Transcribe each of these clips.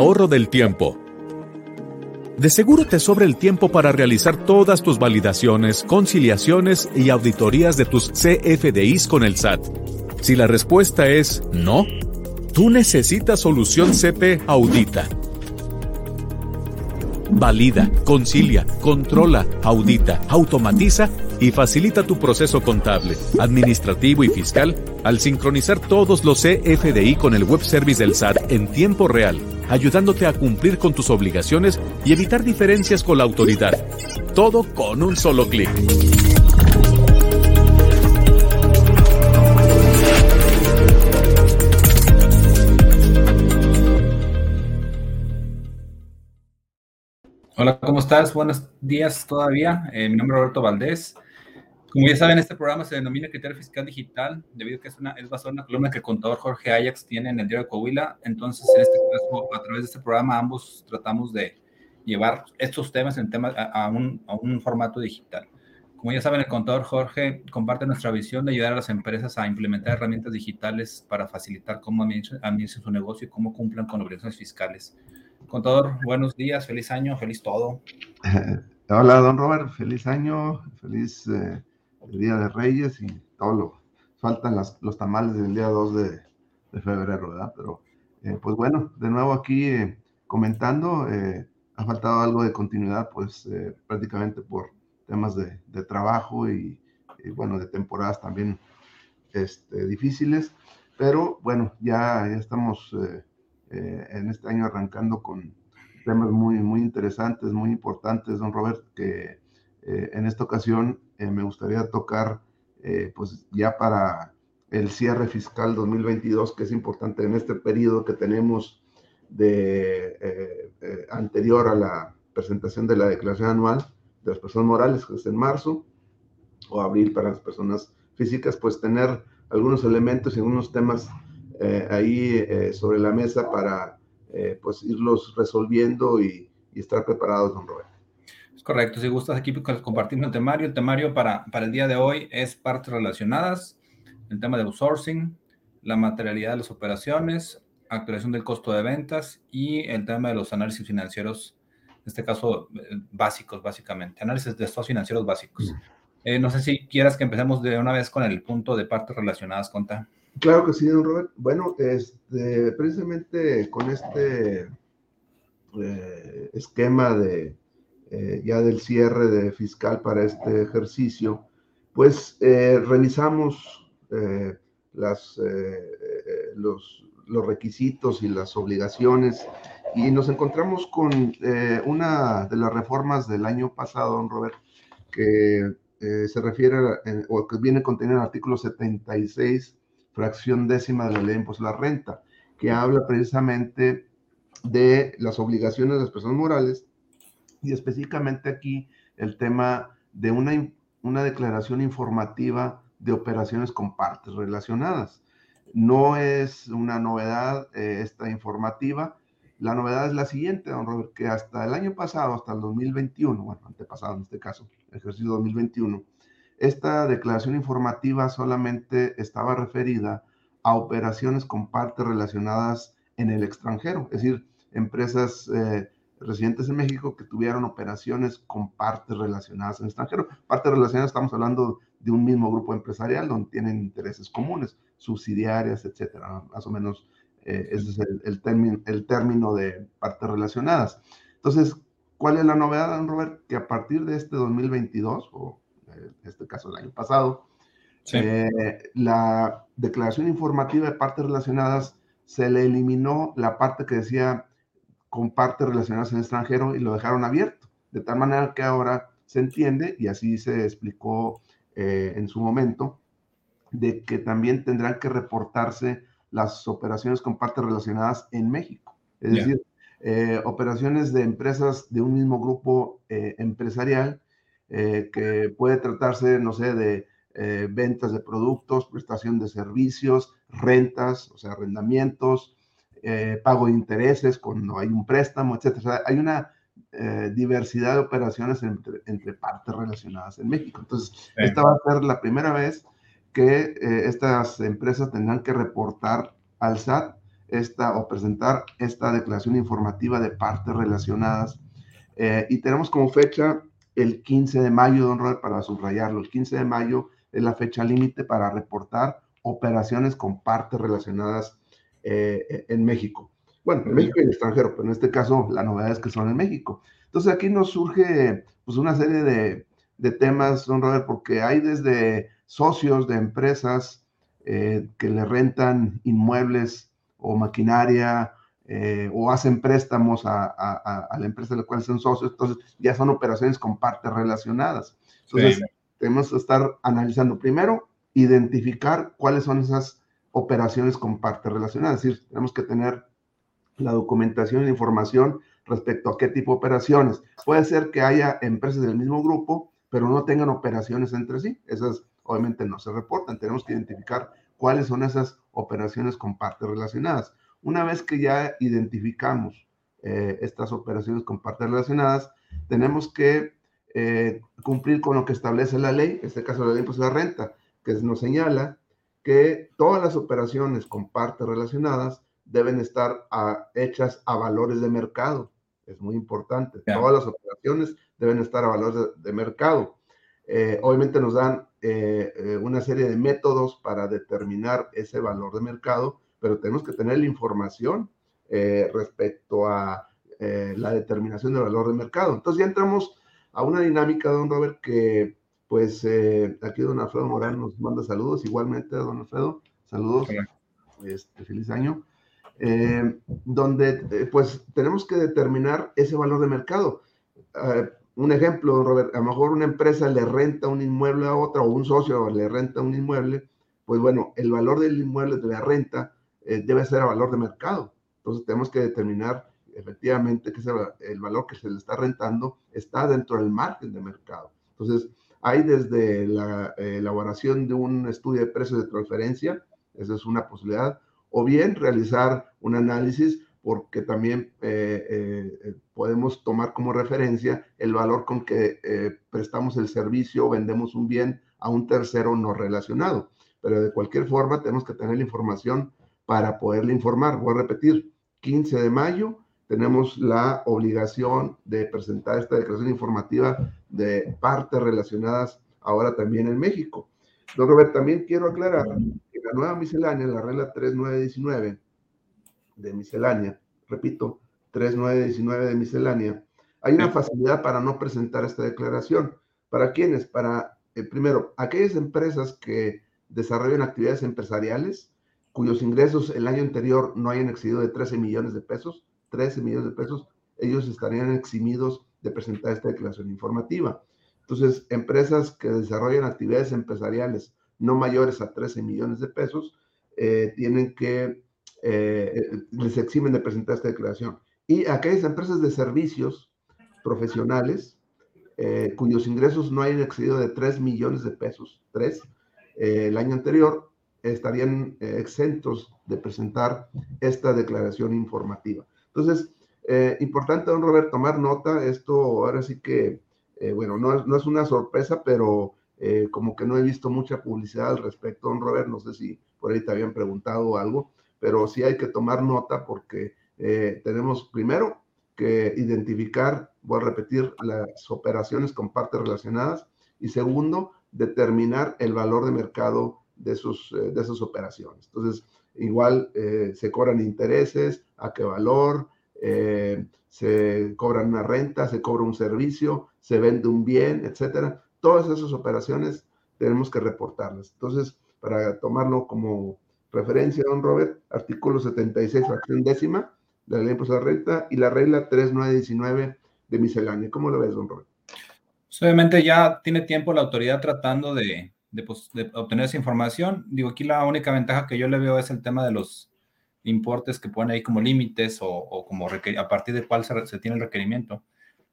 ahorro del tiempo. De seguro te sobra el tiempo para realizar todas tus validaciones, conciliaciones y auditorías de tus CFDIs con el SAT. Si la respuesta es no, tú necesitas solución CP Audita. Valida, concilia, controla, audita, automatiza y facilita tu proceso contable, administrativo y fiscal al sincronizar todos los CFDI con el web service del SAT en tiempo real, ayudándote a cumplir con tus obligaciones y evitar diferencias con la autoridad. Todo con un solo clic. Hola, ¿cómo estás? Buenos días todavía. Eh, mi nombre es Roberto Valdés. Como ya saben, este programa se denomina Criterio Fiscal Digital, debido a que es, una, es basado en una columna que el contador Jorge Ajax tiene en el diario de Coahuila. Entonces, en este caso, a través de este programa, ambos tratamos de llevar estos temas en tema, a, un, a un formato digital. Como ya saben, el contador Jorge comparte nuestra visión de ayudar a las empresas a implementar herramientas digitales para facilitar cómo administran su negocio y cómo cumplan con obligaciones fiscales. Contador, buenos días, feliz año, feliz todo. Hola, don Robert, feliz año, feliz eh, el Día de Reyes y todo lo, faltan las, los tamales del día 2 de, de febrero, ¿verdad? Pero, eh, pues bueno, de nuevo aquí eh, comentando, eh, ha faltado algo de continuidad, pues prácticamente por temas de, de trabajo y, y, bueno, de temporadas también este, difíciles, pero bueno, ya, ya estamos en este año arrancando con temas muy, muy interesantes, muy importantes, don Robert, que en esta ocasión eh, me gustaría tocar, eh, pues ya para el cierre fiscal 2022, que es importante en este periodo que tenemos de eh, anterior a la presentación de la declaración anual de las personas morales, que es en marzo, o abril para las personas físicas, pues tener algunos elementos y algunos temas ahí sobre la mesa para pues irlos resolviendo y, y estar preparados, don Roberto. Correcto, si gustas aquí compartimos el temario. El temario para, para el día de hoy es partes relacionadas, el tema de outsourcing, la materialidad de las operaciones, actualización del costo de ventas y el tema de los análisis financieros, en este caso eh, básicos, básicamente, análisis de estos financieros básicos. Eh, no sé si quieras que empecemos de una vez con el punto de partes relacionadas, Conta. Claro que sí, don Robert. Bueno, este, precisamente con este eh, esquema de eh, ya del cierre de fiscal para este ejercicio, pues eh, revisamos eh, las, los, los, requisitos y las obligaciones y nos encontramos con una de las reformas del año pasado, don Robert, que se refiere o que viene contenido en el artículo 76, fracción décima de la ley de impuesto a la renta, que habla precisamente de las obligaciones de las personas morales y específicamente aquí el tema de una, una declaración informativa de operaciones con partes relacionadas. No es una novedad eh, esta informativa. La novedad es la siguiente, don Robert, que hasta el año pasado, hasta el 2021, bueno, antepasado en este caso, ejercicio 2021, esta declaración informativa solamente estaba referida a operaciones con partes relacionadas en el extranjero, es decir, empresas eh, residentes en México que tuvieron operaciones con partes relacionadas en extranjero. Partes relacionadas, estamos hablando de un mismo grupo empresarial donde tienen intereses comunes, subsidiarias, etcétera. Más o menos eh, ese es el, el, término, el término de partes relacionadas. Entonces, ¿cuál es la novedad, don Robert? Que a partir de este 2022, o eh, en este caso el año pasado, sí. eh, la declaración informativa de partes relacionadas se le eliminó la parte que decía con partes relacionadas en el extranjero y lo dejaron abierto, de tal manera que ahora se entiende, y así se explicó eh, en su momento, de que también tendrán que reportarse las operaciones con partes relacionadas en México. Es yeah. decir, eh, operaciones de empresas de un mismo grupo eh, empresarial eh, que puede tratarse, no sé, de ventas de productos, prestación de servicios, rentas, o sea, arrendamientos, eh, pago de intereses cuando hay un préstamo, etcétera. O sea, hay una eh, diversidad de operaciones entre, entre, partes relacionadas en México. Entonces, sí. esta va a ser la primera vez que eh, estas empresas tendrán que reportar al SAT esta o presentar esta declaración informativa de partes relacionadas. Eh, y tenemos como fecha el 15 de mayo, don Robert, para subrayarlo. El 15 de mayo es la fecha límite para reportar operaciones con partes relacionadas eh, en México. Bueno, en México y en el extranjero, pero en este caso la novedad es que son en México. Entonces aquí nos surge pues una serie de, de temas, don Robert, porque hay desde socios de empresas eh, que le rentan inmuebles o maquinaria eh, o hacen préstamos a, a, la empresa de la cual son socios, entonces ya son operaciones con partes relacionadas. Entonces, tenemos que estar analizando primero, identificar cuáles son esas operaciones con partes relacionadas, es decir, tenemos que tener la documentación e información respecto a qué tipo de operaciones. Puede ser que haya empresas del mismo grupo, pero no tengan operaciones entre sí. Esas obviamente no se reportan. Tenemos que identificar cuáles son esas operaciones con partes relacionadas. Una vez que ya identificamos eh, estas operaciones con partes relacionadas, tenemos que eh, cumplir con lo que establece la ley, en este caso la ley de la renta, que nos señala que todas las operaciones con partes relacionadas deben estar hechas a valores de mercado. Es muy importante. Todas las operaciones deben estar a valores de, mercado. Eh, obviamente nos dan eh, eh, una serie de métodos para determinar ese valor de mercado, pero tenemos que tener la información respecto a la determinación del valor de mercado. Entonces ya entramos a una dinámica, don Robert, que pues aquí don Alfredo Morán nos manda saludos, igualmente don Alfredo, saludos, este, feliz año. Eh, donde eh, pues tenemos que determinar ese valor de mercado. Eh, un ejemplo, Robert, a lo mejor una empresa le renta un inmueble a otra o un socio le renta un inmueble, pues bueno, el valor del inmueble de la renta debe ser a valor de mercado. Entonces tenemos que determinar efectivamente que el valor que se le está rentando está dentro del margen de mercado. Entonces, hay desde la elaboración de un estudio de precios de transferencia, esa es una posibilidad, o bien realizar un análisis porque también eh, eh, podemos tomar como referencia el valor con que eh, prestamos el servicio o vendemos un bien a un tercero no relacionado. Pero de cualquier forma tenemos que tener la información para poderle informar. Voy a repetir, 15 de mayo tenemos la obligación de presentar esta declaración informativa de partes relacionadas ahora también en México. Don Robert, también quiero aclarar la nueva miscelánea, la regla 3919 de miscelánea, repito, 3919 de miscelánea, hay una facilidad para no presentar esta declaración. ¿Para quiénes? Para, eh, primero, aquellas empresas que desarrollan actividades empresariales cuyos ingresos el año anterior no hayan excedido de 13 millones de pesos, 13 millones de pesos, ellos estarían eximidos de presentar esta declaración informativa. Entonces, empresas que desarrollan actividades empresariales no mayores a 13 millones de pesos, eh, tienen que, eh, les eximen de presentar esta declaración. Y aquellas empresas de servicios profesionales eh, cuyos ingresos no hayan excedido de 3 millones de pesos, 3, el año anterior, estarían exentos de presentar esta declaración informativa. Entonces, importante, don Robert, tomar nota, esto ahora sí que, bueno, no, no es una sorpresa, pero eh, como que no he visto mucha publicidad al respecto, don Robert, no sé si por ahí te habían preguntado algo, pero sí hay que tomar nota porque eh, tenemos primero que identificar, voy a repetir, las operaciones con partes relacionadas y segundo, determinar el valor de mercado de sus, eh, de sus operaciones. Entonces, igual se cobran intereses, a qué valor, se cobran una renta, se cobra un servicio, se vende un bien, etcétera todas esas operaciones tenemos que reportarlas. Entonces, para tomarlo como referencia, don Robert, artículo 76, fracción décima de la ley de la renta y la regla 3919 de miscelánea. ¿Cómo lo ves, don Robert? Pues, obviamente ya tiene tiempo la autoridad tratando de, pues, de, obtener esa información. Digo, aquí la única ventaja que yo le veo es el tema de los importes que ponen ahí como límites o, como a partir de cuál se, se tiene el requerimiento.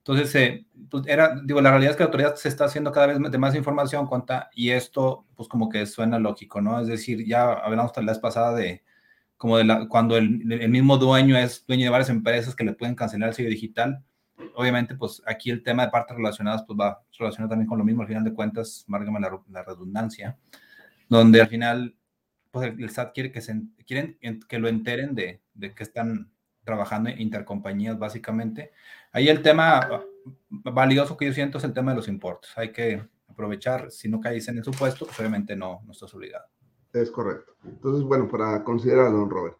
Entonces, eh, pues, era, digo, la realidad es que la autoridad se está haciendo cada vez de más información cuenta, y esto, pues como que suena lógico, ¿no? Es decir, ya hablamos la vez pasada de como de la, cuando el, el, mismo dueño es dueño de varias empresas que le pueden cancelar el sello digital. Obviamente, pues aquí el tema de partes relacionadas, pues va relacionado también con lo mismo, al final de cuentas, márgame la, la redundancia, donde al final, pues el, SAT quiere que, se, quieren que lo enteren de, de que están trabajando intercompañías básicamente. Ahí el tema valioso que yo siento es el tema de los importes. Hay que aprovechar, si no caes en el supuesto, pues obviamente no, no estás obligado. Es correcto. Entonces, bueno, para considerar, don Robert.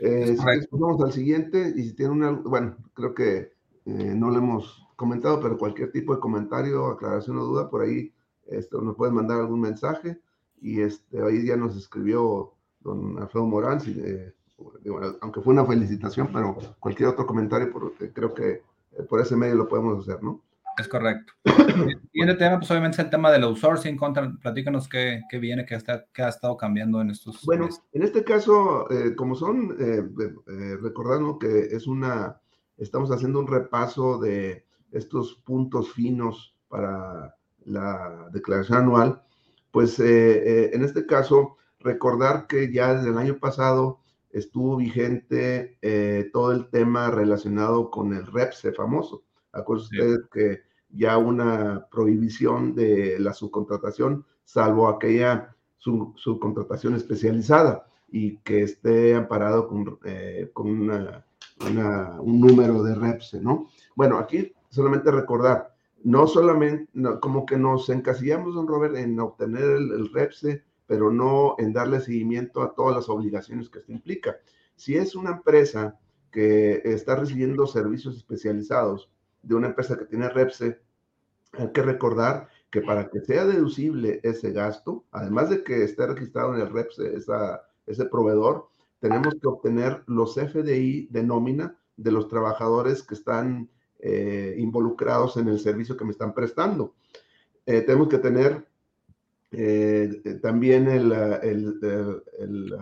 Eh, si vamos al siguiente, y si tiene una, bueno, creo que eh, no lo hemos comentado, pero cualquier tipo de comentario, aclaración o duda, por ahí esto, nos pueden mandar algún mensaje. Y este, hoy ya nos escribió don Alfredo Morán, eh, aunque fue una felicitación, pero cualquier otro comentario, porque creo que eh, por ese medio lo podemos hacer, ¿no? Es correcto. el siguiente tema, pues obviamente es el tema del outsourcing. Contra, platícanos qué, qué viene, qué, está, qué ha estado cambiando en estos. Bueno, en este caso, eh, como son, recordando que es una, estamos haciendo un repaso de estos puntos finos para la declaración anual, pues en este caso Recordar que ya desde el año pasado estuvo vigente eh, todo el tema relacionado con el REPSE famoso. Acuérdense ustedes que ya una prohibición de la subcontratación, salvo aquella subcontratación especializada y que esté amparado con, eh, con un número de REPSE, ¿no? Bueno, aquí solamente recordar, no solamente, como que nos encasillamos, don Robert, en obtener el, el REPSE pero no en darle seguimiento a todas las obligaciones que esto implica. Si es una empresa que está recibiendo servicios especializados de una empresa que tiene REPSE, hay que recordar que para que sea deducible ese gasto, además de que esté registrado en el REPSE ese proveedor, tenemos que obtener los FDI de nómina de los trabajadores que están eh, involucrados en el servicio que me están prestando. Eh, tenemos que tener eh, también la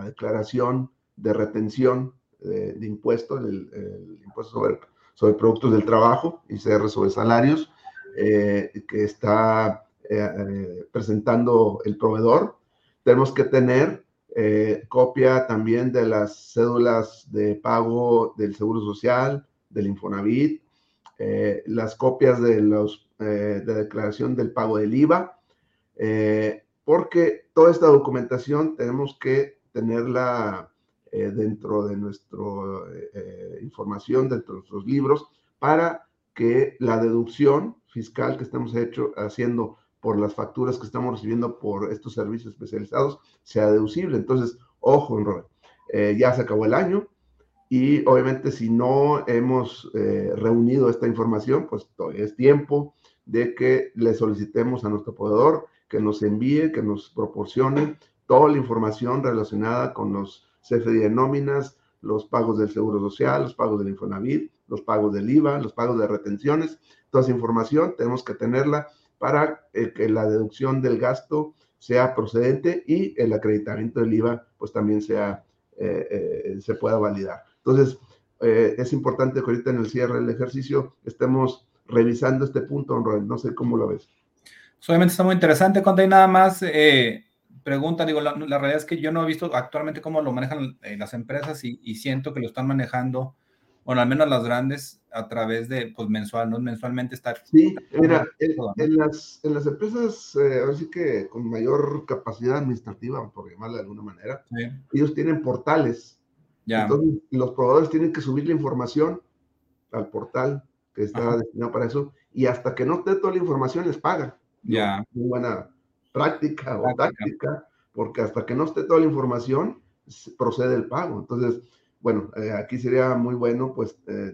declaración de retención de, impuestos, el, impuesto sobre, sobre, productos del trabajo, ICR sobre salarios, que está presentando el proveedor. Tenemos que tener copia también de las cédulas de pago del Seguro Social, del Infonavit, las copias de, los, de declaración del pago del IVA, eh, porque toda esta documentación tenemos que tenerla eh, dentro de nuestra eh, información, dentro de nuestros libros, para que la deducción fiscal que estamos hecho, haciendo por las facturas que estamos recibiendo por estos servicios especializados sea deducible. Entonces, ojo, Robert, ya se acabó el año y obviamente si no hemos reunido esta información, pues todavía es tiempo de que le solicitemos a nuestro proveedor que nos envíe, que nos proporcione toda la información relacionada con los CFDI de nóminas, los pagos del Seguro Social, los pagos del Infonavit, los pagos del IVA, los pagos de retenciones. Toda esa información tenemos que tenerla para eh, que la deducción del gasto sea procedente y el acreditamiento del IVA pues también sea, eh, eh, se pueda validar. Entonces, es importante que ahorita en el cierre del ejercicio estemos revisando este punto, no sé cómo lo ves. Obviamente está muy interesante. Cuando hay nada más eh, pregunta, digo, la, realidad es que yo no he visto actualmente cómo lo manejan eh, las empresas y, siento que lo están manejando, bueno, al menos las grandes, a través de, pues, mensual, ¿no? Mensualmente estar. Sí, mira, en, las, en las empresas, eh, ahora sí que con mayor capacidad administrativa, por llamarla de alguna manera, ellos tienen portales. Ya. Entonces, los proveedores tienen que subir la información al portal que está destinado para eso, y hasta que no esté toda la información les pagan. Ya. Muy buena práctica o táctica, porque hasta que no esté toda la información, procede el pago. Entonces, bueno, eh, aquí sería muy bueno, pues, eh,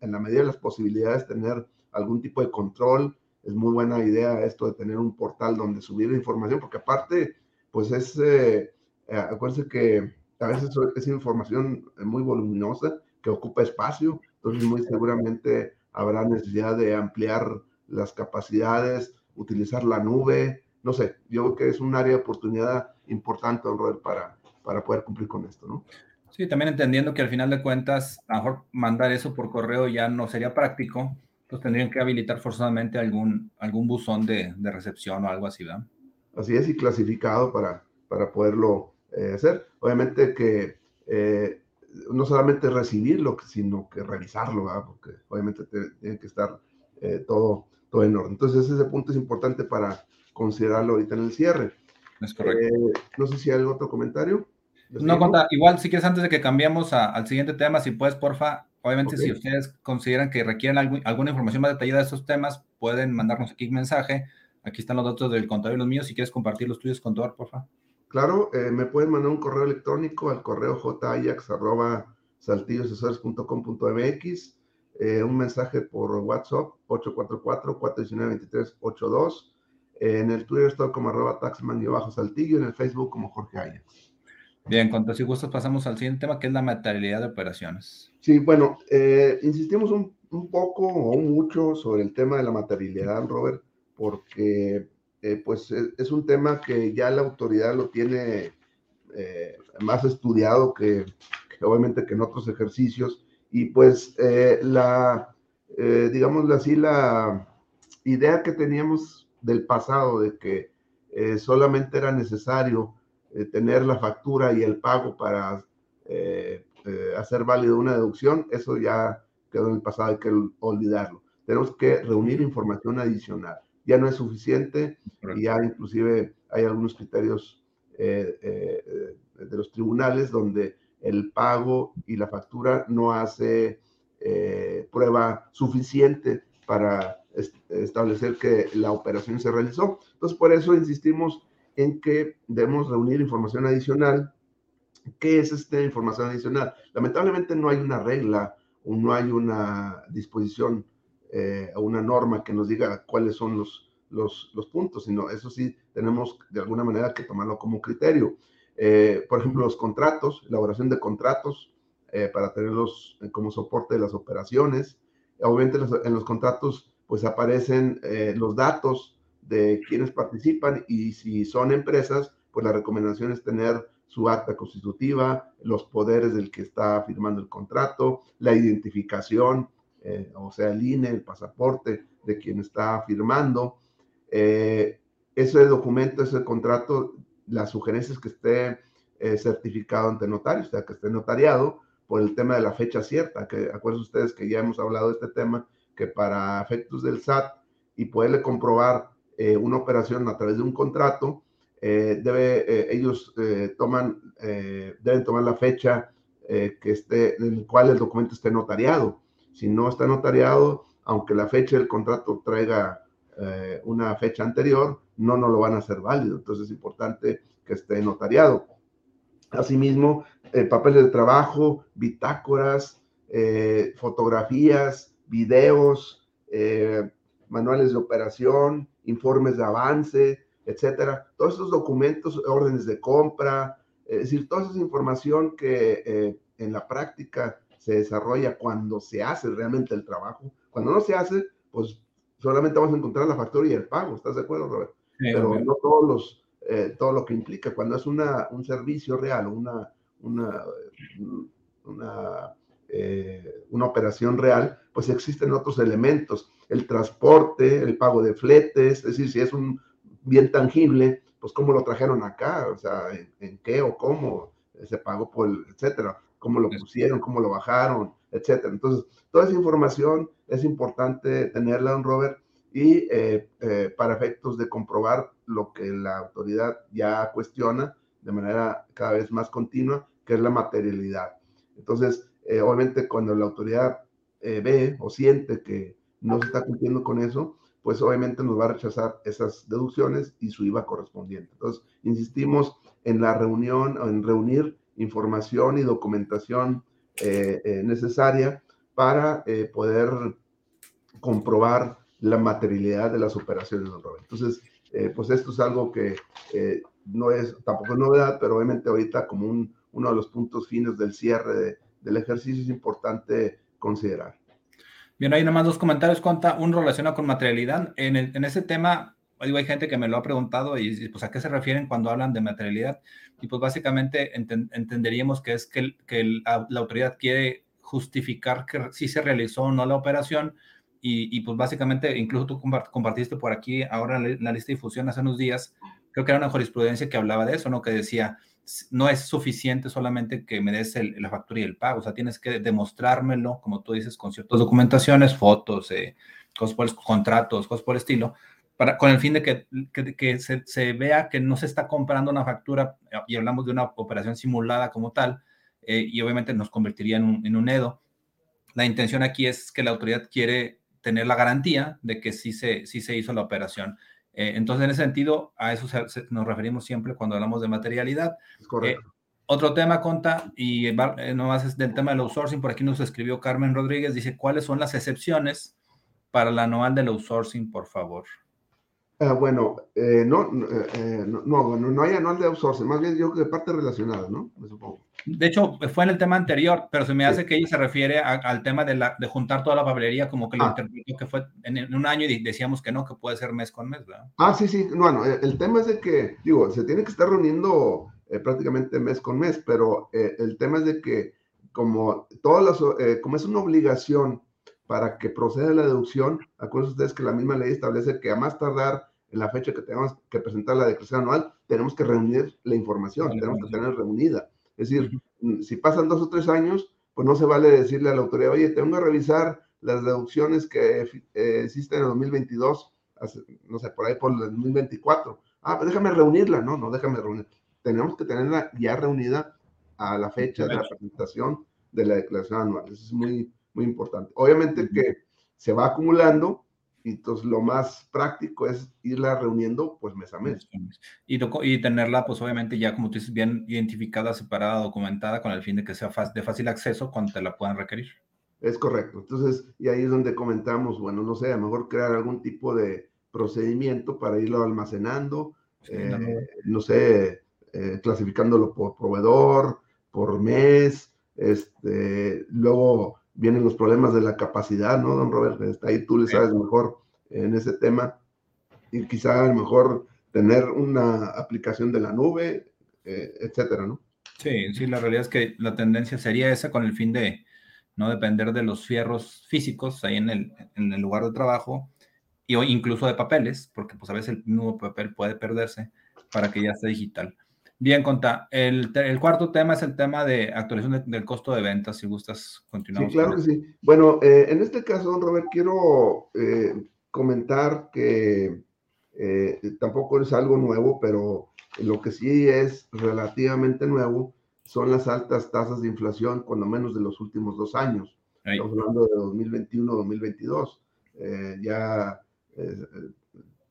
en la medida de las posibilidades, tener algún tipo de control. Es muy buena idea esto de tener un portal donde subir información, porque aparte, pues es, eh, acuérdense que a veces es información muy voluminosa que ocupa espacio, entonces muy seguramente habrá necesidad de ampliar las capacidades, utilizar la nube, no sé, yo creo que es un área de oportunidad importante, Robert, para, para poder cumplir con esto, ¿no? Sí, también entendiendo que al final de cuentas, a lo mejor mandar eso por correo ya no sería práctico, pues tendrían que habilitar forzosamente algún, algún buzón de, de recepción o algo así, ¿verdad? Así es, y clasificado para, para poderlo eh, hacer. Obviamente que eh, no solamente recibirlo, sino que revisarlo, ¿verdad? Porque obviamente tiene que estar eh, todo todo en orden. Entonces ese punto es importante para considerarlo ahorita en el cierre. Es correcto. No sé si hay algún otro comentario. No, conta, igual si quieres antes de que cambiemos al siguiente tema, si puedes, porfa, obviamente si ustedes consideran que requieren alguna información más detallada de estos temas, pueden mandarnos aquí un mensaje. Aquí están los datos del contador y los míos. Si quieres compartir los tuyos, contador, porfa. Claro, eh, me pueden mandar un correo electrónico al correo jayax.saltillosesores.com.mx, eh, un mensaje por WhatsApp 844-419-2382. en el Twitter estoy como arroba taxman y bajo saltillo, en el Facebook como Jorge Ajax. Bien, cuando si gustos pasamos al siguiente tema, que es la materialidad de operaciones. Sí, bueno, eh, insistimos un, poco o mucho sobre el tema de la materialidad, Robert, porque eh, pues es un tema que ya la autoridad lo tiene eh, más estudiado que, obviamente que en otros ejercicios y pues eh, la, digamos así, la idea que teníamos del pasado de que solamente era necesario tener la factura y el pago para hacer válido una deducción, eso ya quedó en el pasado, hay que olvidarlo. Tenemos que reunir información adicional ya no es suficiente y ya inclusive hay algunos criterios eh, eh, de los tribunales donde el pago y la factura no hace eh, prueba suficiente para establecer que la operación se realizó. Entonces, por eso insistimos en que debemos reunir información adicional. ¿Qué es esta información adicional? Lamentablemente no hay una regla o no hay una disposición eh, una norma que nos diga cuáles son los, los, los, puntos, sino eso sí tenemos de alguna manera que tomarlo como criterio. Eh, por ejemplo, los contratos, elaboración de contratos eh, para tenerlos como soporte de las operaciones. Obviamente en los contratos pues aparecen los datos de quienes participan y si son empresas, pues la recomendación es tener su acta constitutiva, los poderes del que está firmando el contrato, la identificación, eh, o sea, el INE, el pasaporte de quien está firmando. Eh, ese documento, ese contrato, la sugerencia es que esté eh, certificado ante notario, o sea, que esté notariado por el tema de la fecha cierta, que acuérdense ustedes que ya hemos hablado de este tema, que para efectos del SAT y poderle comprobar una operación a través de un contrato, debe, ellos toman, deben tomar la fecha que esté, en la cual el documento esté notariado. Si no está notariado, aunque la fecha del contrato traiga eh, una fecha anterior, no nos lo van a hacer válido. Entonces es importante que esté notariado. Asimismo, eh, papeles de trabajo, bitácoras, eh, fotografías, videos, manuales de operación, informes de avance, etcétera. Todos esos documentos, órdenes de compra, es decir, toda esa información que en la práctica se desarrolla cuando se hace realmente el trabajo. Cuando no se hace, pues solamente vamos a encontrar la factura y el pago, ¿estás de acuerdo, Robert? Pero no todos los, eh, todo lo que implica. Cuando es una, un servicio real, una, una, una, eh, una operación real, pues existen otros elementos, el transporte, el pago de fletes, es decir, si es un bien tangible, pues cómo lo trajeron acá, o sea, en, qué o cómo se pagó por el, etcétera cómo lo pusieron, cómo lo bajaron, etcétera. Entonces, toda esa información es importante tenerla, don Robert, y eh, eh, para efectos de comprobar lo que la autoridad ya cuestiona de manera cada vez más continua, que es la materialidad. Entonces, eh, obviamente cuando la autoridad ve o siente que no se está cumpliendo con eso, pues obviamente nos va a rechazar esas deducciones y su IVA correspondiente. Entonces, insistimos en la reunión en reunir información y documentación eh, eh, necesaria para eh, poder comprobar la materialidad de las operaciones, don Robert. Entonces, pues esto es algo que no es tampoco es novedad, pero obviamente ahorita como un, uno de los puntos fines del cierre del ejercicio es importante considerar. Bien, hay nomás dos comentarios, cuenta un relacionado con materialidad. En, el, en ese tema, hay gente que me lo ha preguntado y pues a qué se refieren cuando hablan de materialidad. Y pues básicamente entenderíamos que es que, que la autoridad quiere justificar que sí se realizó o no la operación y, y, pues básicamente, incluso tú compartiste por aquí ahora la lista de difusión hace unos días, creo que era una jurisprudencia que hablaba de eso, ¿no? Que decía, no es suficiente solamente que me des la factura y el pago, o sea, tienes que demostrármelo, como tú dices, con ciertas documentaciones, fotos, eh, cosas por, contratos, cosas por el estilo, para, con el fin de que, que, se, se, vea que no se está comprando una factura y hablamos de una operación simulada como tal, eh, y obviamente nos convertiría en un, en un EDO. La intención aquí es que la autoridad quiere tener la garantía de que sí se, sí se hizo la operación. Eh, entonces, en ese sentido, a eso nos referimos siempre cuando hablamos de materialidad. correcto. Eh, otro tema, Conta, y eh, no más es del tema del outsourcing, por aquí nos escribió Carmen Rodríguez, dice, ¿cuáles son las excepciones para la anual del outsourcing, por favor? Ah, bueno, eh, no, eh, no, no, no, hay anual de outsourcing, más bien yo creo que parte relacionada, ¿no? Me supongo. De hecho, fue en el tema anterior, pero se me hace que ella se refiere al tema de, la, de juntar toda la papelería, como que lo ah. interpretó que fue en, un año y decíamos que no, que puede ser mes con mes, ¿verdad? Ah, sí, sí, bueno, el tema es de que, digo, se tiene que estar reuniendo eh, prácticamente mes con mes, pero eh, el tema es de que como todas las, eh, como es una obligación para que proceda la deducción, acuérdense ustedes que la misma ley establece que a más tardar en la fecha que tengamos que presentar la declaración anual, tenemos que reunir la información, tenemos que tener reunida. Es decir, mm, si pasan dos o tres años, pues no se vale decirle a la autoridad, oye, tengo que revisar las deducciones que existen en el 2022, no sé, por ahí por el 2024. Ah, pues déjame reunirla, no, no, déjame reunir tenemos que tenerla ya reunida a la fecha de la presentación de la declaración anual. Eso es muy, muy importante. Obviamente que se va acumulando y entonces lo más práctico es irla reuniendo pues mes a mes. Y, y tenerla pues obviamente ya como tú dices bien identificada, separada, documentada con el fin de que sea de fácil acceso cuando te la puedan requerir. Es correcto. Entonces, y ahí es donde comentamos, bueno, no sé, a lo mejor crear algún tipo de procedimiento para irlo almacenando, eh, no sé, eh, clasificándolo por proveedor, por mes, este, luego vienen los problemas de la capacidad, ¿no, don Robert? Está ahí tú le sabes mejor en ese tema y quizá a lo mejor tener una aplicación de la nube, eh, etcétera, ¿no? Sí, sí, la realidad es que la tendencia sería esa con el fin de no depender de los fierros físicos ahí en el, en el lugar de trabajo y o incluso de papeles, porque pues a veces el nuevo papel puede perderse para que ya esté digital. Bien, Conta. El, cuarto tema es el tema de actualización del costo de ventas. Si gustas, continuar. Sí, claro que sí. Bueno, eh, en este caso, Robert, quiero eh, comentar que eh, tampoco es algo nuevo, pero lo que sí es relativamente nuevo son las altas tasas de inflación, cuando menos de los últimos dos años. Estamos hablando de 2021-2022, ya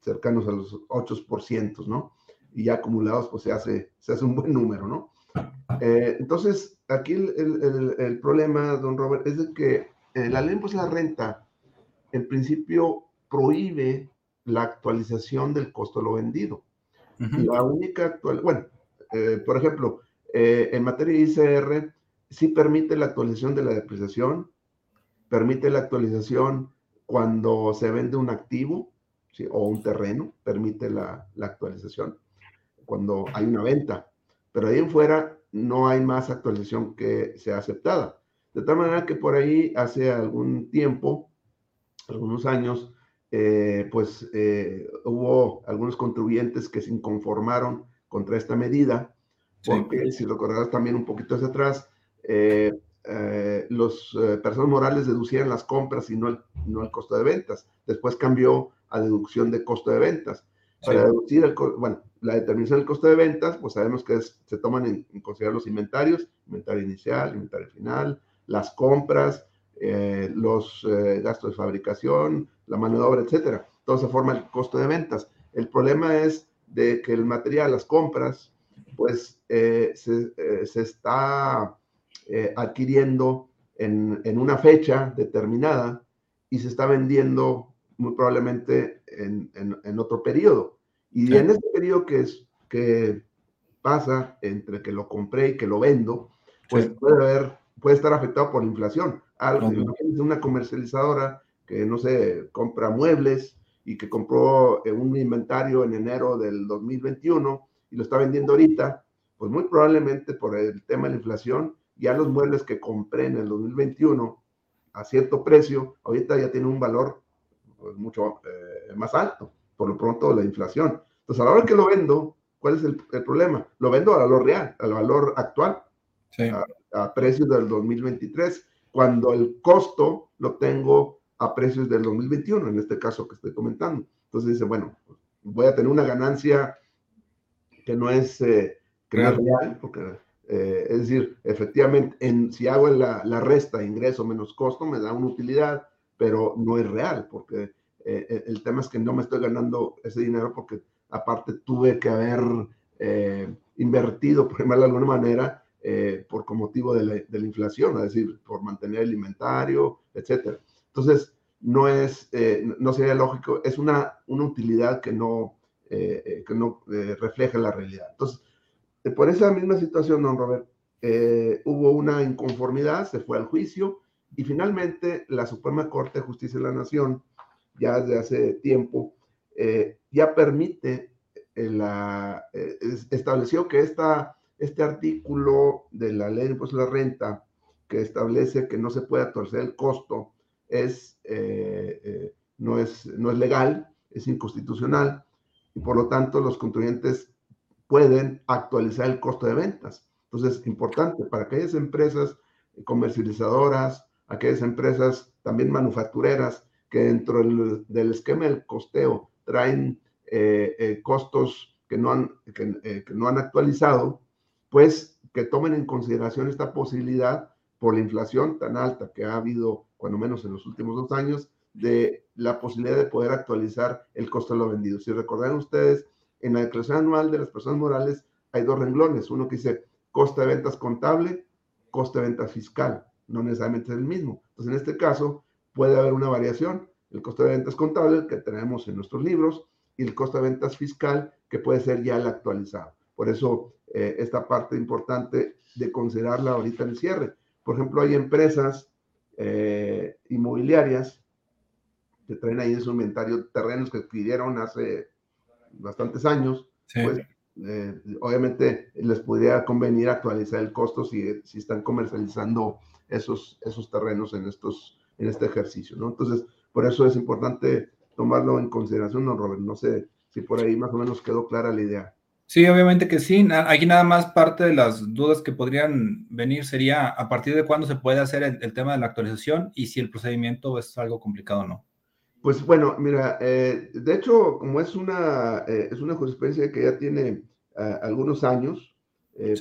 cercanos a los 8%, ¿no? Y ya acumulados, pues se hace, se hace un buen número, ¿no? Eh, entonces, aquí el, el, problema, don Robert, es de que eh, la ley pues la renta, en principio, prohíbe la actualización del costo de lo vendido. La única actual, bueno, eh, por ejemplo, en materia de ICR, sí permite la actualización de la depreciación, permite la actualización cuando se vende un activo o un terreno, permite la, la actualización cuando hay una venta, pero ahí en fuera no hay más actualización que sea aceptada. De tal manera que por ahí hace algún tiempo, algunos años, eh, pues eh, hubo algunos contribuyentes que se inconformaron contra esta medida, porque si recordarás también un poquito hacia atrás, eh, los personas morales deducían las compras y no el, no el costo de ventas. Después cambió a deducción de costo de ventas. Para deducir el, bueno, la determinación del costo de ventas, pues sabemos que se toman en, en, considerar los inventarios, inventario inicial, inventario final, las compras, eh, los eh, gastos de fabricación, la mano de obra, etcétera. Todo se forma el costo de ventas. El problema es de que el material, las compras, pues eh, se, se, está adquiriendo en, en, una fecha determinada y se está vendiendo muy probablemente en, en otro periodo. Y en ese periodo que, es, que pasa entre que lo compré y que lo vendo, pues puede haber, puede estar afectado por la inflación. Algo, una comercializadora que, no sé, compra muebles y que compró eh, un inventario en enero del 2021 y lo está vendiendo ahorita, pues muy probablemente por el tema de la inflación, ya los muebles que compré en el 2021 a cierto precio, ahorita ya tienen un valor mucho eh, más alto por lo pronto la inflación. Entonces, a la hora que lo vendo, ¿cuál es el, problema? Lo vendo a valor real, al valor actual, a, precios del 2023, cuando el costo lo tengo a precios del 2021, en este caso que estoy comentando. Entonces dice, bueno, voy a tener una ganancia que no es, eh, real, porque, eh, es decir, efectivamente, en, si hago la, la, resta ingreso menos costo, me da una utilidad, pero no es real, porque eh, el tema es que no me estoy ganando ese dinero porque aparte tuve que haber invertido, por ejemplo, de alguna manera, por motivo de la, de la, inflación, es decir, por mantener el inventario, etcétera. Entonces, no es, no sería lógico, es una, una utilidad que no, eh, eh, que no eh, refleja la realidad. Entonces, por esa misma situación, don Robert, hubo una inconformidad, se fue al juicio y finalmente la Suprema Corte de Justicia de la Nación, ya desde hace tiempo, ya permite, la, estableció que esta, este artículo de la ley de impuesto a la renta, que establece que no se puede torcer el costo, es, no, es, no es legal, es inconstitucional y por lo tanto los contribuyentes pueden actualizar el costo de ventas. Entonces, importante para aquellas empresas comercializadoras, aquellas empresas también manufactureras que dentro del, esquema del costeo traen eh, eh, costos que no, han, eh, que no han actualizado, pues que tomen en consideración esta posibilidad por la inflación tan alta que ha habido, cuando menos en los últimos dos años, de la posibilidad de poder actualizar el costo de lo vendido. Si recordarán ustedes, en la declaración anual de las personas morales hay dos renglones, uno que dice costo de ventas contable, costo de ventas fiscal, no necesariamente es el mismo. Entonces, en este caso, puede haber una variación, el costo de ventas contable que tenemos en nuestros libros y el costo de ventas fiscal que puede ser ya el actualizado. Por eso, eh, esta parte importante de considerarla ahorita en el cierre. Por ejemplo, hay empresas eh, inmobiliarias que traen ahí en su inventario terrenos que adquirieron hace bastantes años, pues eh, obviamente les podría convenir actualizar el costo si, si están comercializando esos, esos terrenos en, estos, en este ejercicio, ¿no? Entonces, por eso es importante tomarlo en consideración, ¿no, Robert? No sé si por ahí más o menos quedó clara la idea. Sí, obviamente que sí. Aquí nada más parte de las dudas que podrían venir sería a partir de cuándo se puede hacer el, el tema de la actualización y si el procedimiento es algo complicado o no. Pues bueno, mira, eh, de hecho, como es una, eh, es una jurisprudencia que ya tiene eh, algunos años,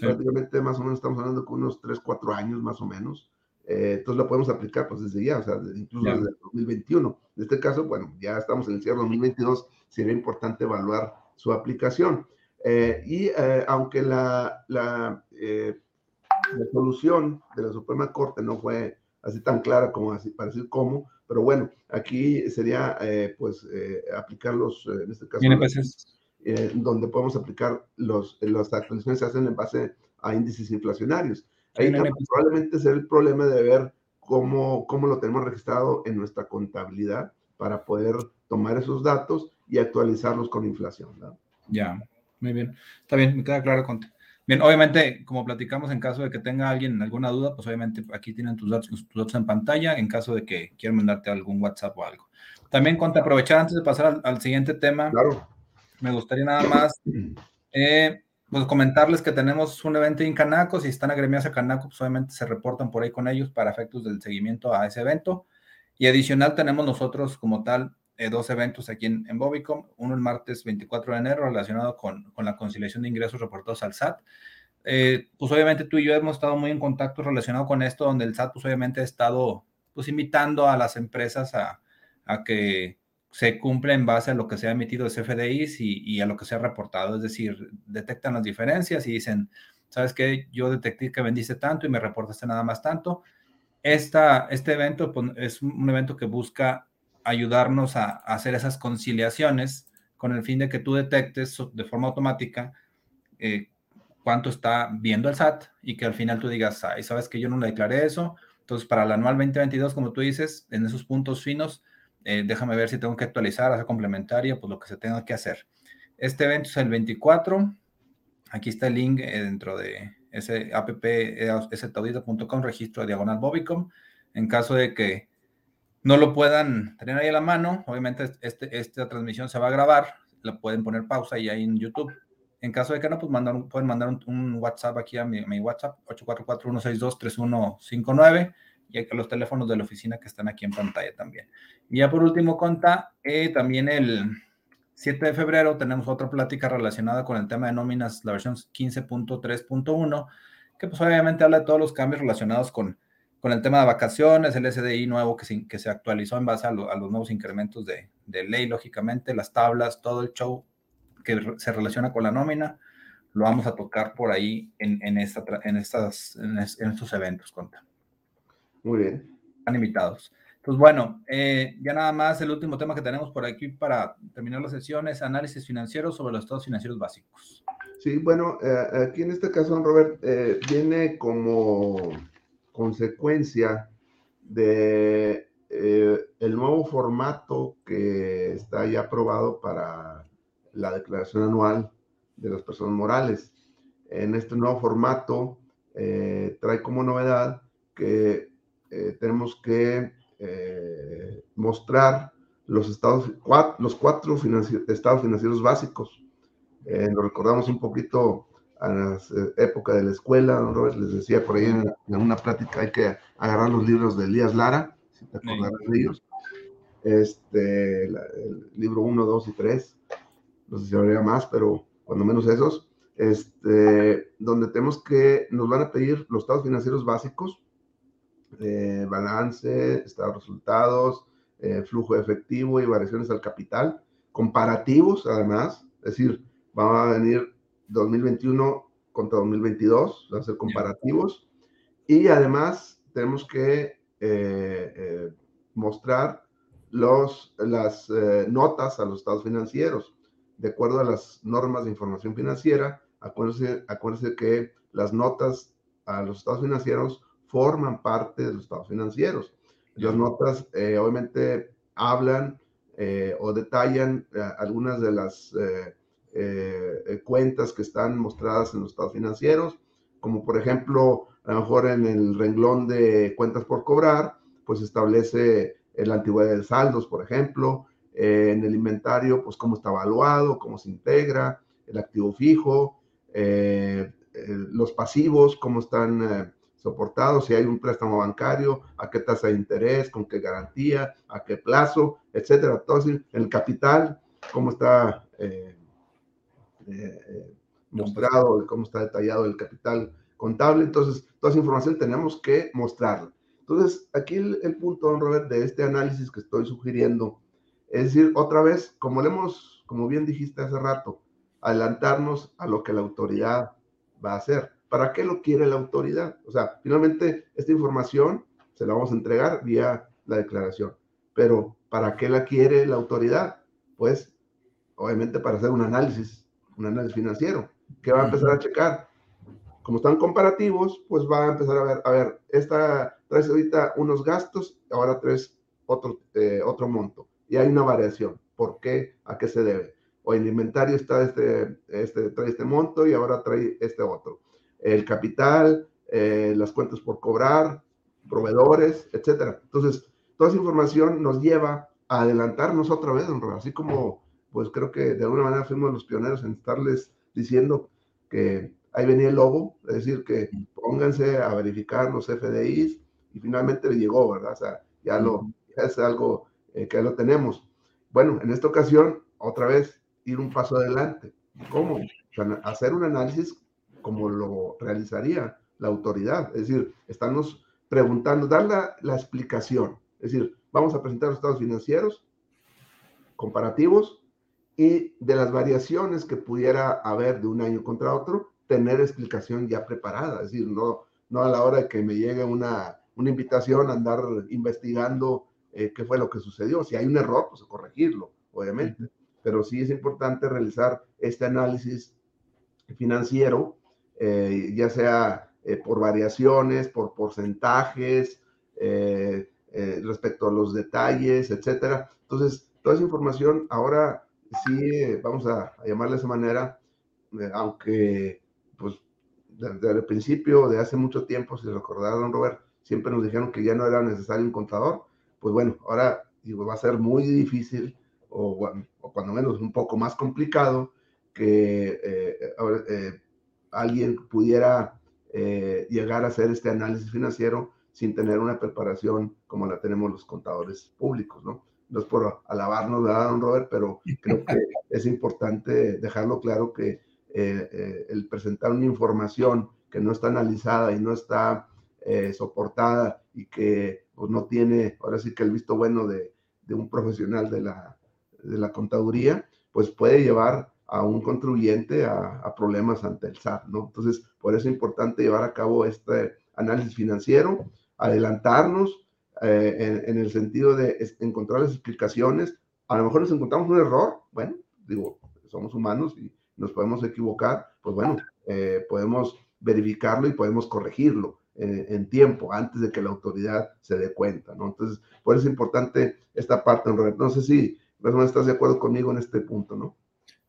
prácticamente más o menos estamos hablando con unos 3, 4 años más o menos, entonces la podemos aplicar pues desde ya, o sea, incluso desde el 2021. En este caso, bueno, ya estamos en el cierre 2022, sería importante evaluar su aplicación. y aunque la, la, la solución de la Suprema Corte no fue así tan clara como así, para decir cómo, pero bueno, aquí sería eh, pues eh, aplicarlos, eh, en este caso, eh, donde podemos aplicar los, las actualizaciones se hacen en base a índices inflacionarios. Ahí probablemente será el problema de ver cómo, cómo lo tenemos registrado en nuestra contabilidad para poder tomar esos datos y actualizarlos con inflación. Ya, muy bien. Está bien, me queda claro. Conte. Bien, obviamente, como platicamos, en caso de que tenga alguien alguna duda, pues obviamente aquí tienen tus datos, tus datos en pantalla, en caso de que quieran mandarte algún WhatsApp o algo. También, con aprovechar antes de pasar al, siguiente tema, claro. me gustaría nada más eh, pues comentarles que tenemos un evento en Canaco. Si están agremiados a Canaco, pues obviamente se reportan por ahí con ellos para efectos del seguimiento a ese evento. Y adicional, tenemos nosotros como tal eh, dos eventos aquí en, Bobicom, uno el martes 24 de enero relacionado con, con la conciliación de ingresos reportados al SAT. Eh, pues obviamente tú y yo hemos estado muy en contacto relacionado con esto, donde el SAT pues obviamente ha estado pues invitando a las empresas a que se cumpla en base a lo que se ha emitido de CFDIs y, y, a lo que se ha reportado, es decir, detectan las diferencias y dicen, ¿sabes qué? Yo detecté que vendiste tanto y me reportaste nada más tanto. Esta, este evento pues, es un evento que busca ayudarnos a, hacer esas conciliaciones con el fin de que tú detectes de forma automática eh, cuánto está viendo el SAT y que al final tú digas, ay, sabes que yo no le declaré eso. Entonces, para el anual 2022, como tú dices, en esos puntos finos, eh, déjame ver si tengo que actualizar, hacer complementaria, pues lo que se tenga que hacer. Este evento es el 24. Aquí está el link eh, dentro de ese app, staudita.com, registro diagonal Bobicom. En caso de que no lo puedan tener ahí a la mano, obviamente este, esta transmisión se va a grabar, la pueden poner pausa y ahí en YouTube. En caso de que no, pues pueden mandar un, WhatsApp aquí a mi, WhatsApp, 844-162-3159, y a los teléfonos de la oficina que están aquí en pantalla también. Y ya por último, conta eh, también el, 7 de febrero tenemos otra plática relacionada con el tema de nóminas, la versión 15.3.1, que pues obviamente habla de todos los cambios relacionados con, con el tema de vacaciones, el SDI nuevo que se, que se actualizó en base a, los nuevos incrementos de, de, ley, lógicamente, las tablas, todo el show que se relaciona con la nómina, lo vamos a tocar por ahí en, en, esta, en, estas, en, estos eventos, Conta. Muy bien. Están invitados. Pues bueno, eh, ya nada más el último tema que tenemos por aquí para terminar la sesión es análisis financiero sobre los estados financieros básicos. Sí, bueno, eh, aquí en este caso, Robert, eh, viene como consecuencia de el nuevo formato que está ya aprobado para la declaración anual de las personas morales. En este nuevo formato trae como novedad que tenemos que eh, mostrar los, estados, los cuatro estados financieros básicos. Eh, lo recordamos un poquito a la eh, época de la escuela, don Robert les decía por ahí en, una plática hay que agarrar los libros de Elías Lara, si te acordarás de ellos. Este, el libro 1, 2 y 3, no sé si habría más, pero cuando menos esos, este, donde tenemos que, nos van a pedir los estados financieros básicos, eh, balance, estado de resultados, eh, flujo efectivo y variaciones al capital, comparativos además, es decir, va a venir 2021 contra 2022, van a ser comparativos, y además tenemos que eh, mostrar los, las notas a los estados financieros. De acuerdo a las normas de información financiera, acuérdense, acuérdense que las notas a los estados financieros forman parte de los estados financieros. Las notas eh, obviamente hablan eh, o detallan eh, algunas de las cuentas que están mostradas en los estados financieros, como por ejemplo, a lo mejor en el renglón de cuentas por cobrar, pues establece la antigüedad de saldos, por ejemplo, en el inventario, pues cómo está evaluado, cómo se integra, el activo fijo, los pasivos, cómo están soportado, si hay un préstamo bancario, a qué tasa de interés, con qué garantía, a qué plazo, etcétera. Todo el capital, cómo está eh, eh, mostrado, cómo está detallado el capital contable. Entonces, toda esa información tenemos que mostrarla. Entonces, aquí el, punto, don Robert, de este análisis que estoy sugiriendo, es decir, otra vez, como le hemos, como bien dijiste hace rato, adelantarnos a lo que la autoridad va a hacer. ¿Para qué lo quiere la autoridad? O sea, finalmente esta información se la vamos a entregar vía la declaración. Pero ¿para qué la quiere la autoridad? Pues obviamente para hacer un análisis, un análisis financiero. ¿Qué va a empezar a checar? Como están comparativos, pues va a empezar a ver, a ver, esta traes ahorita unos gastos, ahora traes otro, eh, otro monto. Y hay una variación. ¿Por qué? ¿A qué se debe? O el inventario está este, este, trae este monto y ahora trae este otro el capital, eh, las cuentas por cobrar, proveedores, etcétera. Entonces, toda esa información nos lleva a adelantarnos otra vez, así como, pues creo que de alguna manera fuimos los pioneros en estarles diciendo que ahí venía el lobo, es decir, que pónganse a verificar los FDIs y finalmente le llegó, ¿verdad? O sea, ya, lo, ya es algo eh, que lo tenemos. Bueno, en esta ocasión, otra vez, ir un paso adelante. ¿Cómo? hacer un análisis como lo realizaría la autoridad. Es decir, estamos preguntando, dar la, explicación. Es decir, vamos a presentar los estados financieros comparativos y de las variaciones que pudiera haber de un año contra otro, tener explicación ya preparada. Es decir, no, no a la hora de que me llegue una, una invitación a andar investigando eh, qué fue lo que sucedió. Si hay un error, pues corregirlo, obviamente. Pero sí es importante realizar este análisis financiero eh, ya sea eh, por variaciones, por porcentajes, eh, respecto a los detalles, etcétera. Entonces, toda esa información ahora sí, vamos a, llamarle de esa manera, aunque pues desde el principio, de hace mucho tiempo, si recordaron, Robert, siempre nos dijeron que ya no era necesario un contador, pues bueno, ahora digo, va a ser muy difícil o, o cuando menos un poco más complicado que eh, alguien pudiera eh, llegar a hacer este análisis financiero sin tener una preparación como la tenemos los contadores públicos, ¿no? no es por alabarnos, ¿verdad, don Robert? Pero creo que es importante dejarlo claro que eh, eh, el presentar una información que no está analizada y no está eh, soportada y que pues, no tiene, ahora sí que el visto bueno de, de un profesional de la, de la contaduría, pues puede llevar a un contribuyente a, problemas ante el SAT, ¿no? Entonces, por eso es importante llevar a cabo este análisis financiero, adelantarnos eh, en, el sentido de encontrar las explicaciones. A lo mejor nos encontramos un error, bueno, digo, somos humanos y nos podemos equivocar, pues bueno, eh, podemos verificarlo y podemos corregirlo eh, en tiempo, antes de que la autoridad se dé cuenta, ¿no? Entonces, por eso es importante esta parte. No sé si no estás de acuerdo conmigo en este punto, ¿no?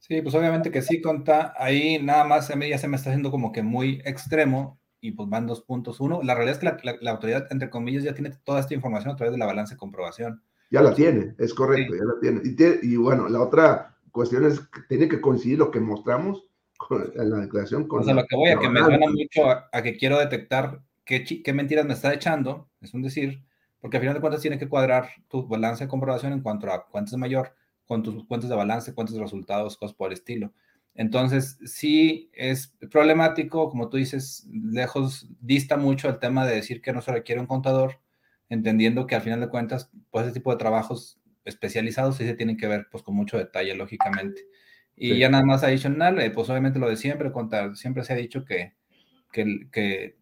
Sí, pues obviamente que sí, conta. Ahí nada más a mí ya se me está haciendo como que muy extremo y pues van dos puntos. Uno, la realidad es que la, la, autoridad, entre comillas, ya tiene toda esta información a través de la balanza de comprobación. Ya la tiene, es correcto, sí. ya la tiene. Y, y, bueno, la otra cuestión es que tiene que coincidir lo que mostramos con, en la declaración. Con o sea, lo que voy a que me suena mucho a, a, que quiero detectar qué, qué mentiras me está echando, es un decir, porque al final de cuentas tiene que cuadrar tu balance de comprobación en cuanto a cuánto es mayor con tus cuentas de balance, cuentas de resultados, cosas por el estilo. Entonces, sí es problemático, como tú dices, lejos, dista mucho el tema de decir que no se requiere un contador, entendiendo que al final de cuentas, pues ese tipo de trabajos especializados sí se tienen que ver pues con mucho detalle, lógicamente. Y sí. ya nada más adicional, pues obviamente lo de siempre, contar, siempre se ha dicho que, que,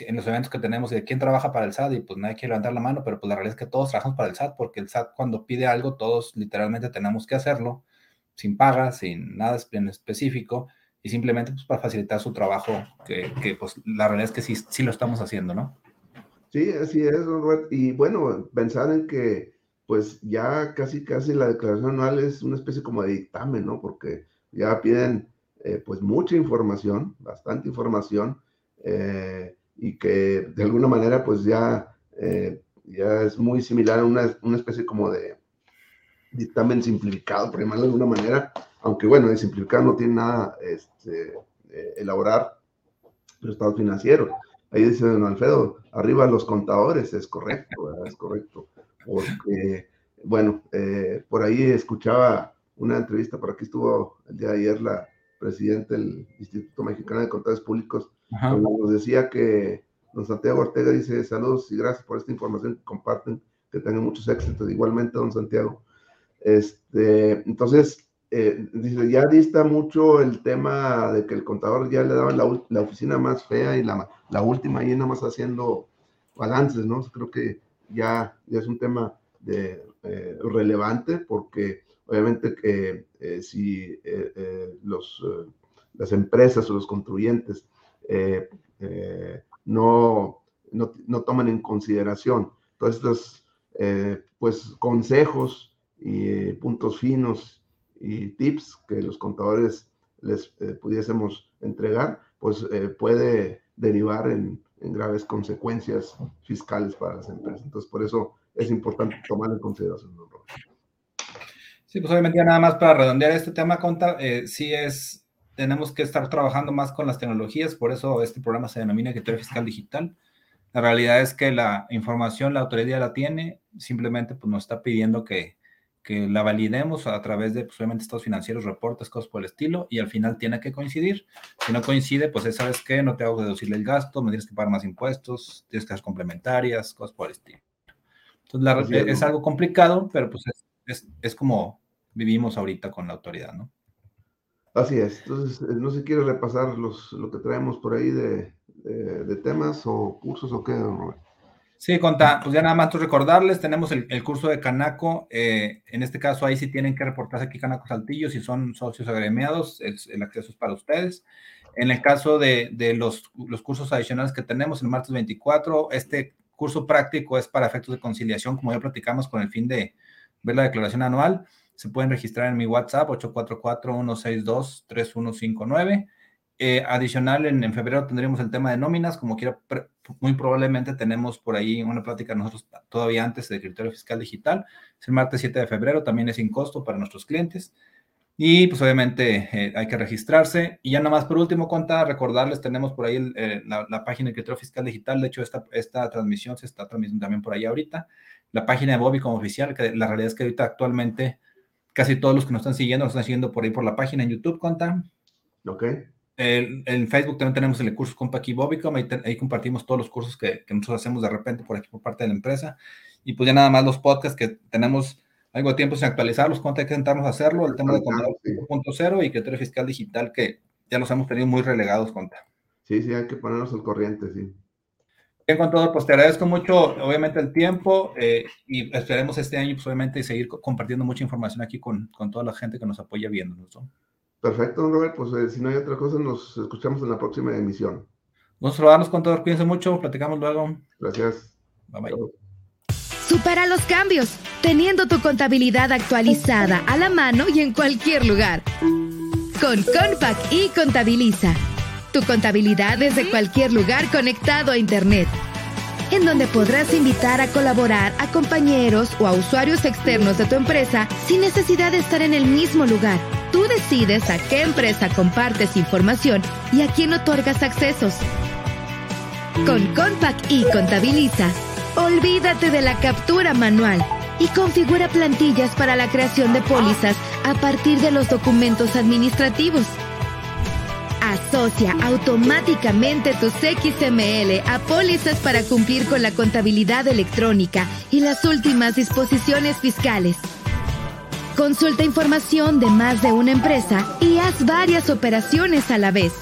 en los eventos que tenemos de quién trabaja para el SAT y pues nadie quiere levantar la mano, pero pues la realidad es que todos trabajamos para el SAT porque el SAT cuando pide algo, todos literalmente tenemos que hacerlo sin paga, sin nada en específico y simplemente pues para facilitar su trabajo, que, que pues la realidad es que sí, sí lo estamos haciendo, ¿no? Sí, así es, Robert. Y bueno, pensar en que pues ya casi casi la declaración anual es una especie como de dictamen, ¿no? Porque ya piden eh, pues mucha información, bastante información, eh, y que de alguna manera pues ya, eh, ya es muy similar a una, una, especie como de dictamen simplificado, por llamarlo de alguna manera, aunque bueno, de simplificar no tiene nada este, eh, elaborar los estados financieros. Ahí dice don Alfredo, arriba los contadores, es correcto, ¿verdad? es correcto, porque bueno, eh, por ahí escuchaba una entrevista, por aquí estuvo el día de ayer la presidenta del Instituto Mexicano de Contadores Públicos, Ajá. nos decía que don Santiago Ortega dice saludos y gracias por esta información que comparten, que tengan muchos éxitos. Igualmente, don Santiago. Este, entonces, eh, dice, ya dista mucho el tema de que el contador ya le daba la, la oficina más fea y la, la, última ahí nada más haciendo balances, ¿no? Creo que ya, ya es un tema de, eh, relevante porque obviamente que eh, si los, las empresas o los contribuyentes eh, eh, no, no, no, toman en consideración todos estos eh, pues, consejos y puntos finos y tips que los contadores les pudiésemos entregar, pues puede derivar en, en, graves consecuencias fiscales para las empresas. Entonces, por eso es importante tomar en consideración. Sí, pues obviamente nada más para redondear este tema, Conta, eh, sí es tenemos que estar trabajando más con las tecnologías, por eso este programa se denomina Criterio Fiscal Digital. La realidad es que la información la autoridad la tiene, simplemente pues, nos está pidiendo que, que la validemos a través de, pues, obviamente, estados financieros, reportes, cosas por el estilo, y al final tiene que coincidir. Si no coincide, pues ¿sabes qué? No te hago deducirle el gasto, me tienes que pagar más impuestos, tienes que hacer complementarias, cosas por el estilo. Entonces, la, es, es, algo complicado, pero pues es, es, es como vivimos ahorita con la autoridad, ¿no? Así es. Entonces, eh, no se quiere repasar los, lo que traemos por ahí de, de, temas o cursos o qué, don Robert. Sí, conta, pues ya nada más recordarles, tenemos el, el curso de Canaco, eh, en este caso ahí sí tienen que reportarse aquí Canaco Saltillo, si son socios agremiados, es, el acceso es para ustedes. En el caso de, de los, los, cursos adicionales que tenemos el martes 24, este curso práctico es para efectos de conciliación, como ya platicamos, con el fin de ver la declaración anual se pueden registrar en mi WhatsApp 844-162-3159. Eh, adicional, en, en, febrero tendremos el tema de nóminas, como quiera, muy probablemente tenemos por ahí una plática nosotros todavía antes de criterio fiscal digital. Es el martes 7 de febrero, también es sin costo para nuestros clientes. Y pues obviamente eh, hay que registrarse. Y ya nada más por último, conta, recordarles, tenemos por ahí eh, la, página de criterio fiscal digital. De hecho, esta, esta transmisión se está transmitiendo también por ahí ahorita. La página de Bobby como oficial, que la realidad es que ahorita actualmente casi todos los que nos están siguiendo nos están siguiendo por ahí por la página en YouTube, conta. Ok. en Facebook también tenemos el curso Compa aquí Bobicom, ahí, ahí, compartimos todos los cursos que, que, nosotros hacemos de repente por aquí por parte de la empresa. Y pues ya nada más los podcasts que tenemos algo de tiempo sin actualizarlos, cuánto hay que intentarnos hacerlo, el tema de contador 5.0 y criterio fiscal digital que ya los hemos tenido muy relegados, contra. Sí, sí, hay que ponernos al corriente, sí. Bien, contador, pues te agradezco mucho, obviamente, el tiempo eh, y esperemos este año, pues obviamente, seguir compartiendo mucha información aquí con, con toda la gente que nos apoya viéndonos. ¿no? Perfecto, Robert, pues eh, si no hay otra cosa, nos escuchamos en la próxima emisión. Vamos a probarnos, contador, cuídense mucho, platicamos luego. Gracias. Bye bye. Supera los cambios, teniendo tu contabilidad actualizada a la mano y en cualquier lugar. Con Compac y Contabiliza. Tu contabilidad desde cualquier lugar conectado a Internet. En donde podrás invitar a colaborar a compañeros o a usuarios externos de tu empresa sin necesidad de estar en el mismo lugar. Tú decides a qué empresa compartes información y a quién otorgas accesos. Con Compac y Contabiliza Olvídate de la captura manual y configura plantillas para la creación de pólizas a partir de los documentos administrativos. Asocia automáticamente tus XML a pólizas para cumplir con la contabilidad electrónica y las últimas disposiciones fiscales. Consulta información de más de una empresa y haz varias operaciones a la vez.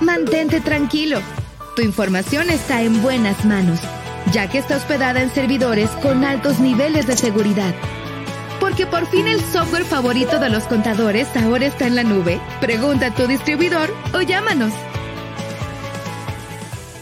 Mantente tranquilo. Tu información está en buenas manos ya que está hospedada en servidores con altos niveles de seguridad. Porque por fin el software favorito de los contadores ahora está en la nube. Pregunta a tu distribuidor o llámanos